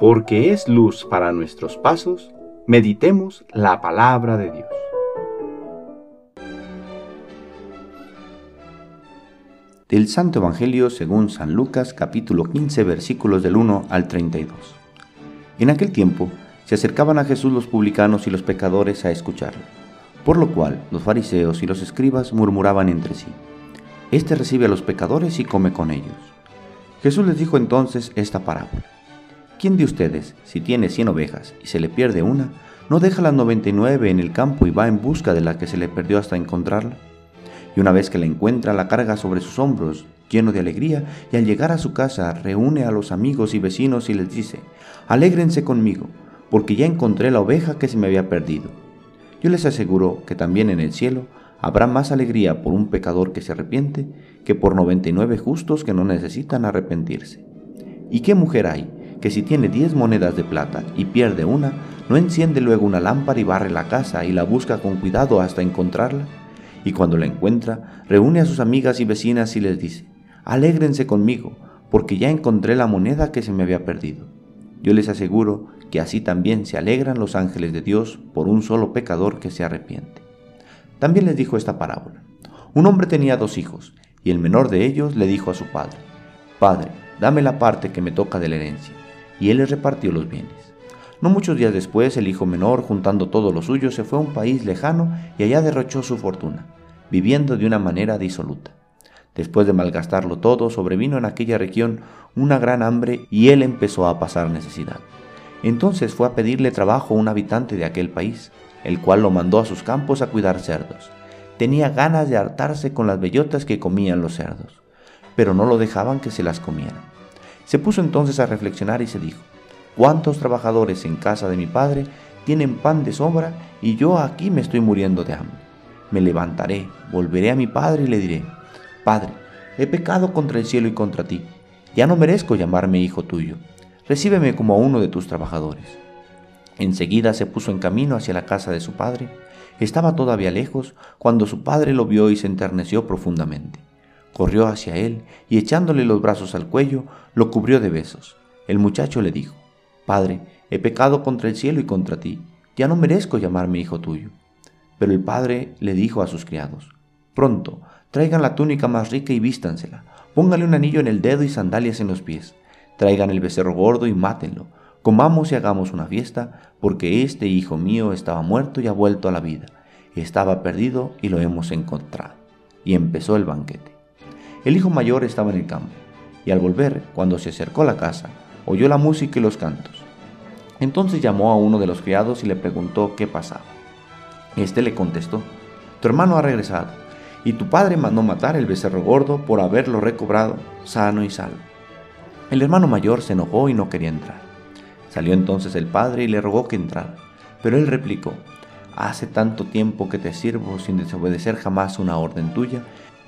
porque es luz para nuestros pasos, meditemos la palabra de Dios. Del Santo Evangelio según San Lucas capítulo 15 versículos del 1 al 32. En aquel tiempo se acercaban a Jesús los publicanos y los pecadores a escucharlo, por lo cual los fariseos y los escribas murmuraban entre sí, Este recibe a los pecadores y come con ellos. Jesús les dijo entonces esta parábola. ¿Quién de ustedes, si tiene cien ovejas y se le pierde una, no deja las noventa y nueve en el campo y va en busca de la que se le perdió hasta encontrarla? Y una vez que la encuentra, la carga sobre sus hombros, lleno de alegría, y al llegar a su casa reúne a los amigos y vecinos y les dice, Alégrense conmigo, porque ya encontré la oveja que se me había perdido. Yo les aseguro que también en el cielo habrá más alegría por un pecador que se arrepiente que por noventa y nueve justos que no necesitan arrepentirse. ¿Y qué mujer hay? Que si tiene diez monedas de plata y pierde una, no enciende luego una lámpara y barre la casa y la busca con cuidado hasta encontrarla. Y cuando la encuentra, reúne a sus amigas y vecinas y les dice, Alégrense conmigo, porque ya encontré la moneda que se me había perdido. Yo les aseguro que así también se alegran los ángeles de Dios por un solo pecador que se arrepiente. También les dijo esta parábola. Un hombre tenía dos hijos, y el menor de ellos le dijo a su padre, Padre, dame la parte que me toca de la herencia y él les repartió los bienes. No muchos días después, el hijo menor, juntando todo lo suyo, se fue a un país lejano y allá derrochó su fortuna, viviendo de una manera disoluta. Después de malgastarlo todo, sobrevino en aquella región una gran hambre y él empezó a pasar necesidad. Entonces fue a pedirle trabajo a un habitante de aquel país, el cual lo mandó a sus campos a cuidar cerdos. Tenía ganas de hartarse con las bellotas que comían los cerdos, pero no lo dejaban que se las comieran. Se puso entonces a reflexionar y se dijo, ¿cuántos trabajadores en casa de mi padre tienen pan de sobra y yo aquí me estoy muriendo de hambre? Me levantaré, volveré a mi padre y le diré, Padre, he pecado contra el cielo y contra ti, ya no merezco llamarme hijo tuyo, recíbeme como a uno de tus trabajadores. Enseguida se puso en camino hacia la casa de su padre, estaba todavía lejos cuando su padre lo vio y se enterneció profundamente. Corrió hacia él y echándole los brazos al cuello, lo cubrió de besos. El muchacho le dijo, Padre, he pecado contra el cielo y contra ti, ya no merezco llamarme hijo tuyo. Pero el padre le dijo a sus criados, Pronto, traigan la túnica más rica y vístansela, pónganle un anillo en el dedo y sandalias en los pies, traigan el becerro gordo y mátenlo, comamos y hagamos una fiesta, porque este hijo mío estaba muerto y ha vuelto a la vida, estaba perdido y lo hemos encontrado. Y empezó el banquete. El hijo mayor estaba en el campo, y al volver, cuando se acercó a la casa, oyó la música y los cantos. Entonces llamó a uno de los criados y le preguntó qué pasaba. Este le contestó, Tu hermano ha regresado, y tu padre mandó matar el becerro gordo por haberlo recobrado sano y salvo. El hermano mayor se enojó y no quería entrar. Salió entonces el padre y le rogó que entrara, pero él replicó, Hace tanto tiempo que te sirvo sin desobedecer jamás una orden tuya,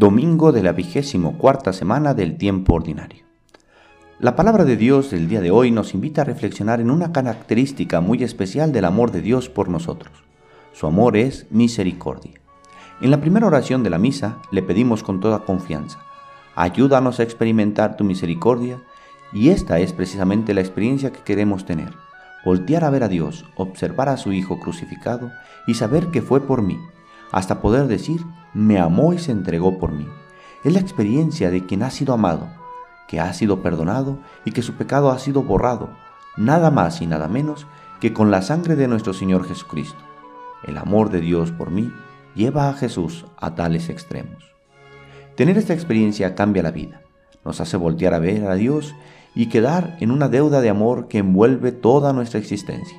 Domingo de la vigésimo cuarta semana del tiempo ordinario. La palabra de Dios del día de hoy nos invita a reflexionar en una característica muy especial del amor de Dios por nosotros. Su amor es misericordia. En la primera oración de la misa le pedimos con toda confianza, ayúdanos a experimentar tu misericordia y esta es precisamente la experiencia que queremos tener, voltear a ver a Dios, observar a su Hijo crucificado y saber que fue por mí, hasta poder decir, me amó y se entregó por mí. Es la experiencia de quien ha sido amado, que ha sido perdonado y que su pecado ha sido borrado, nada más y nada menos que con la sangre de nuestro Señor Jesucristo. El amor de Dios por mí lleva a Jesús a tales extremos. Tener esta experiencia cambia la vida, nos hace voltear a ver a Dios y quedar en una deuda de amor que envuelve toda nuestra existencia.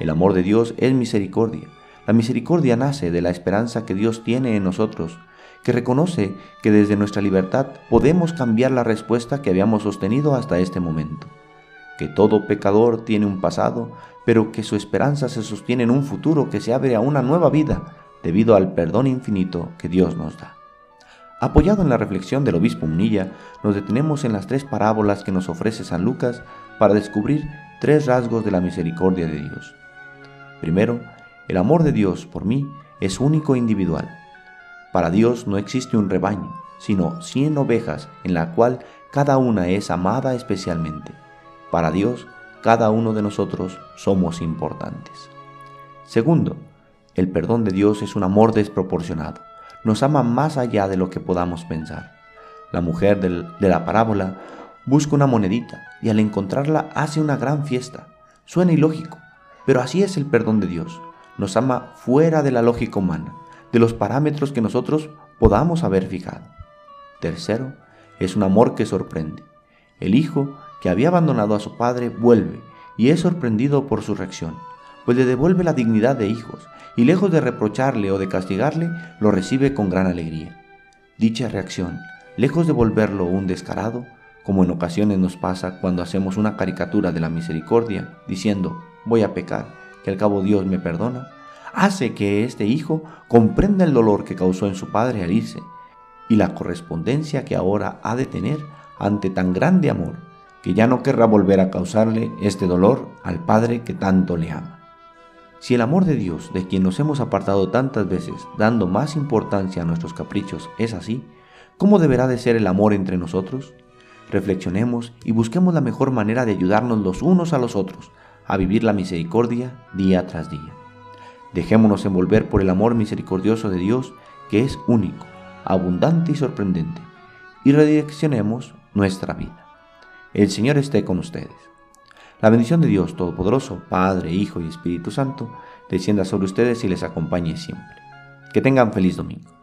El amor de Dios es misericordia, la misericordia nace de la esperanza que Dios tiene en nosotros, que reconoce que desde nuestra libertad podemos cambiar la respuesta que habíamos sostenido hasta este momento, que todo pecador tiene un pasado, pero que su esperanza se sostiene en un futuro que se abre a una nueva vida debido al perdón infinito que Dios nos da. Apoyado en la reflexión del obispo Munilla, nos detenemos en las tres parábolas que nos ofrece San Lucas para descubrir tres rasgos de la misericordia de Dios. Primero, el amor de Dios por mí es único e individual. Para Dios no existe un rebaño, sino cien ovejas en la cual cada una es amada especialmente. Para Dios, cada uno de nosotros somos importantes. Segundo, el perdón de Dios es un amor desproporcionado. Nos ama más allá de lo que podamos pensar. La mujer de la parábola busca una monedita y al encontrarla hace una gran fiesta. Suena ilógico, pero así es el perdón de Dios. Nos ama fuera de la lógica humana de los parámetros que nosotros podamos haber fijado. Tercero, es un amor que sorprende. El hijo que había abandonado a su padre vuelve y es sorprendido por su reacción, pues le devuelve la dignidad de hijos y lejos de reprocharle o de castigarle, lo recibe con gran alegría. Dicha reacción, lejos de volverlo un descarado, como en ocasiones nos pasa cuando hacemos una caricatura de la misericordia, diciendo, voy a pecar, que al cabo Dios me perdona, hace que este hijo comprenda el dolor que causó en su padre al irse y la correspondencia que ahora ha de tener ante tan grande amor que ya no querrá volver a causarle este dolor al Padre que tanto le ama. Si el amor de Dios, de quien nos hemos apartado tantas veces, dando más importancia a nuestros caprichos, es así, ¿cómo deberá de ser el amor entre nosotros? Reflexionemos y busquemos la mejor manera de ayudarnos los unos a los otros a vivir la misericordia día tras día. Dejémonos envolver por el amor misericordioso de Dios, que es único, abundante y sorprendente, y redireccionemos nuestra vida. El Señor esté con ustedes. La bendición de Dios Todopoderoso, Padre, Hijo y Espíritu Santo, descienda sobre ustedes y les acompañe siempre. Que tengan feliz domingo.